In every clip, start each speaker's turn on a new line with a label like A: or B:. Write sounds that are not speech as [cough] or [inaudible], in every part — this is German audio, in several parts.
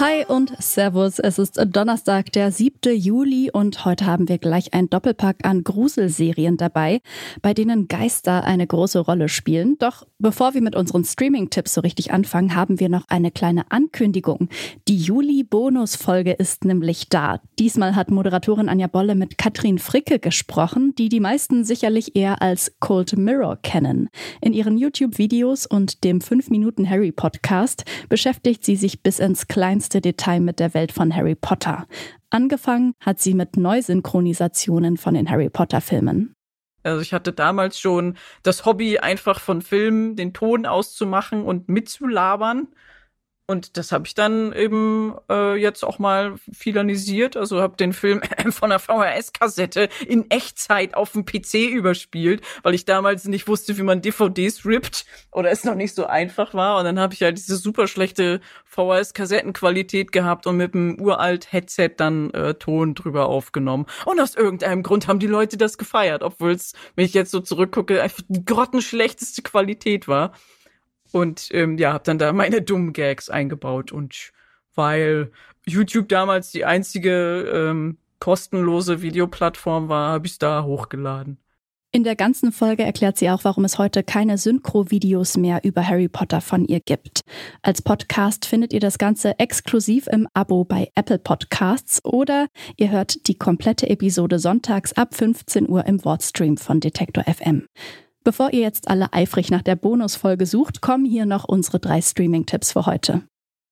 A: Hi und Servus. Es ist Donnerstag, der 7. Juli und heute haben wir gleich ein Doppelpack an Gruselserien dabei, bei denen Geister eine große Rolle spielen. Doch bevor wir mit unseren Streaming-Tipps so richtig anfangen, haben wir noch eine kleine Ankündigung. Die Juli-Bonus-Folge ist nämlich da. Diesmal hat Moderatorin Anja Bolle mit Katrin Fricke gesprochen, die die meisten sicherlich eher als Cold Mirror kennen. In ihren YouTube-Videos und dem 5-Minuten-Harry-Podcast beschäftigt sie sich bis ins kleinste kleinste Detail mit der Welt von Harry Potter. Angefangen hat sie mit Neusynchronisationen von den Harry Potter Filmen.
B: Also ich hatte damals schon das Hobby, einfach von Filmen den Ton auszumachen und mitzulabern. Und das habe ich dann eben äh, jetzt auch mal filanisiert. Also habe den Film [laughs] von der VHS-Kassette in Echtzeit auf dem PC überspielt, weil ich damals nicht wusste, wie man DVDs rippt oder es noch nicht so einfach war. Und dann habe ich halt diese super schlechte VHS-Kassettenqualität gehabt und mit einem uralt Headset dann äh, Ton drüber aufgenommen. Und aus irgendeinem Grund haben die Leute das gefeiert, obwohl es, wenn ich jetzt so zurückgucke, einfach die grottenschlechteste Qualität war. Und ähm, ja, habe dann da meine dummen Gags eingebaut. Und weil YouTube damals die einzige ähm, kostenlose Videoplattform war, habe ich da hochgeladen.
A: In der ganzen Folge erklärt sie auch, warum es heute keine Synchro-Videos mehr über Harry Potter von ihr gibt. Als Podcast findet ihr das Ganze exklusiv im Abo bei Apple Podcasts oder ihr hört die komplette Episode sonntags ab 15 Uhr im Wordstream von Detektor FM. Bevor ihr jetzt alle eifrig nach der Bonusfolge sucht, kommen hier noch unsere drei Streaming-Tipps für heute.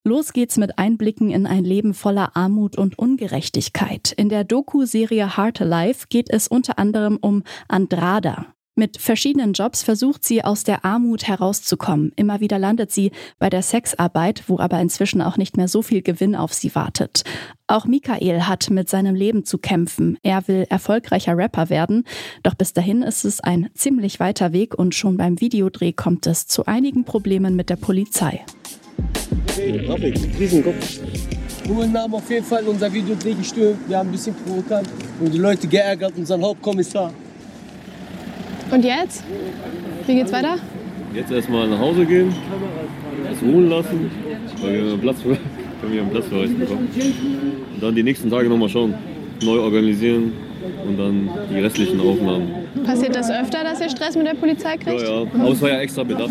A: Los geht's mit Einblicken in ein Leben voller Armut und Ungerechtigkeit. In der Doku-Serie Heart Alive geht es unter anderem um Andrada. Mit verschiedenen Jobs versucht sie aus der Armut herauszukommen. Immer wieder landet sie bei der Sexarbeit, wo aber inzwischen auch nicht mehr so viel Gewinn auf sie wartet. Auch Michael hat mit seinem Leben zu kämpfen. Er will erfolgreicher Rapper werden, doch bis dahin ist es ein ziemlich weiter Weg und schon beim Videodreh kommt es zu einigen Problemen mit der Polizei.
C: Hey, Rafik, Riesenkopf. Ruhen haben auf jeden Fall unser Videodreh gestört. Wir haben ein bisschen provokant und die Leute geärgert, unseren Hauptkommissar.
D: Und jetzt? Wie geht's weiter?
E: Jetzt erstmal nach Hause gehen, das ruhen lassen, weil wir einen Platz für, [laughs] wir einen Platz für euch bekommen. Und dann die nächsten Tage nochmal schauen, neu organisieren und dann die restlichen Aufnahmen.
D: Passiert das öfter, dass ihr Stress mit der Polizei kriegt?
E: Ja, ja. Aber es war ja extra bedacht.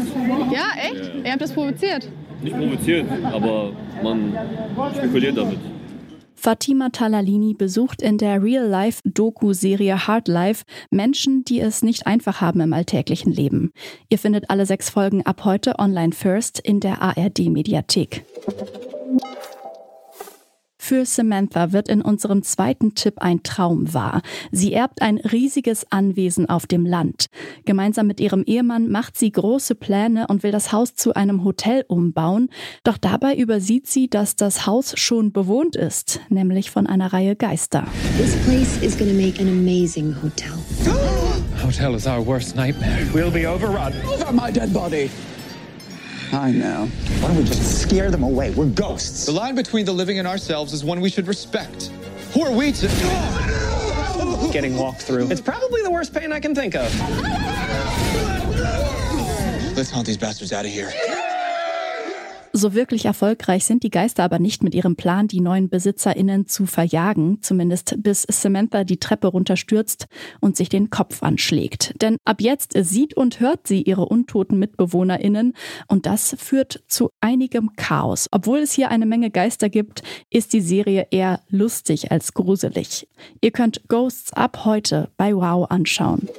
D: Ja, echt?
E: Ja, ja.
D: Ihr habt das provoziert?
E: Nicht provoziert, aber man spekuliert damit.
A: Fatima Talalini besucht in der Real-Life-Doku-Serie Hard Life Menschen, die es nicht einfach haben im alltäglichen Leben. Ihr findet alle sechs Folgen ab heute online first in der ARD-Mediathek. Für Samantha wird in unserem zweiten Tipp ein Traum wahr. Sie erbt ein riesiges Anwesen auf dem Land. Gemeinsam mit ihrem Ehemann macht sie große Pläne und will das Haus zu einem Hotel umbauen. Doch dabei übersieht sie, dass das Haus schon bewohnt ist, nämlich von einer Reihe Geister.
F: This place is to make an amazing hotel. [gasps]
G: Hotel is our worst nightmare. We'll be overrun.
H: Over my dead body. I know. Why don't we just scare them away? We're ghosts.
G: The line between the living and ourselves is one we should respect. Who are we to.
I: Getting walked through. It's probably the worst pain I can think of.
H: Let's haunt these bastards out of here.
A: So wirklich erfolgreich sind die Geister aber nicht mit ihrem Plan, die neuen BesitzerInnen zu verjagen, zumindest bis Samantha die Treppe runterstürzt und sich den Kopf anschlägt. Denn ab jetzt sieht und hört sie ihre untoten MitbewohnerInnen und das führt zu einigem Chaos. Obwohl es hier eine Menge Geister gibt, ist die Serie eher lustig als gruselig. Ihr könnt Ghosts ab heute bei Wow anschauen.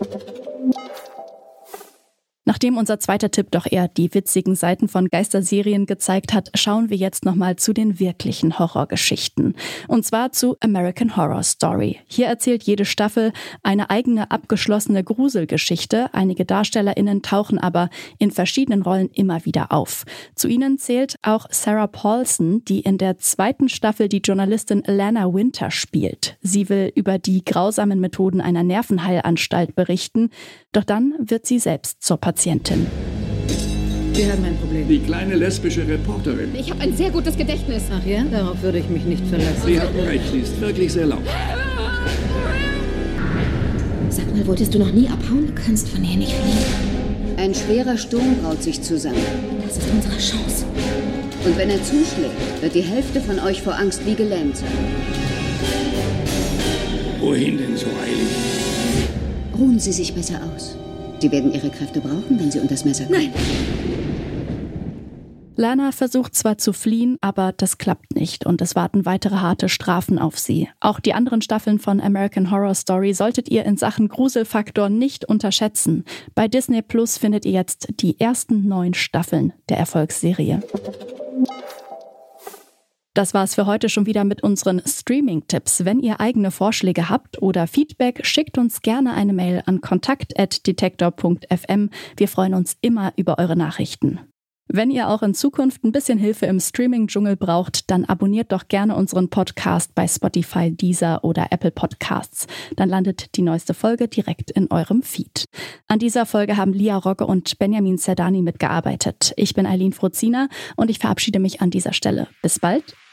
A: Nachdem unser zweiter Tipp doch eher die witzigen Seiten von Geisterserien gezeigt hat, schauen wir jetzt nochmal zu den wirklichen Horrorgeschichten. Und zwar zu American Horror Story. Hier erzählt jede Staffel eine eigene abgeschlossene Gruselgeschichte. Einige DarstellerInnen tauchen aber in verschiedenen Rollen immer wieder auf. Zu ihnen zählt auch Sarah Paulson, die in der zweiten Staffel die Journalistin Lana Winter spielt. Sie will über die grausamen Methoden einer Nervenheilanstalt berichten, doch dann wird sie selbst zur Patientin.
J: Wir haben ein Problem.
K: Die kleine lesbische Reporterin.
J: Ich habe ein sehr gutes Gedächtnis. Ach ja? Darauf würde ich mich nicht verlassen.
K: Sie hatten recht, sie ist wirklich sehr laut.
J: Sag mal, wolltest du noch nie abhauen? Du kannst von hier nicht fliehen.
L: Ein schwerer Sturm braut sich zusammen.
J: Das ist unsere Chance.
L: Und wenn er zuschlägt, wird die Hälfte von euch vor Angst wie gelähmt sein.
K: Wohin denn so eilig?
L: Ruhen Sie sich besser aus. Sie werden Ihre Kräfte brauchen, wenn Sie unter das Messer kommen.
J: Nein!
A: Lana versucht zwar zu fliehen, aber das klappt nicht und es warten weitere harte Strafen auf sie. Auch die anderen Staffeln von American Horror Story solltet ihr in Sachen Gruselfaktor nicht unterschätzen. Bei Disney Plus findet ihr jetzt die ersten neun Staffeln der Erfolgsserie. Das war's für heute schon wieder mit unseren Streaming-Tipps. Wenn ihr eigene Vorschläge habt oder Feedback, schickt uns gerne eine Mail an kontakt.detektor.fm. Wir freuen uns immer über eure Nachrichten. Wenn ihr auch in Zukunft ein bisschen Hilfe im Streaming-Dschungel braucht, dann abonniert doch gerne unseren Podcast bei Spotify, Deezer oder Apple Podcasts. Dann landet die neueste Folge direkt in eurem Feed. An dieser Folge haben Lia Rogge und Benjamin Zerdani mitgearbeitet. Ich bin Eileen Frozina und ich verabschiede mich an dieser Stelle. Bis bald,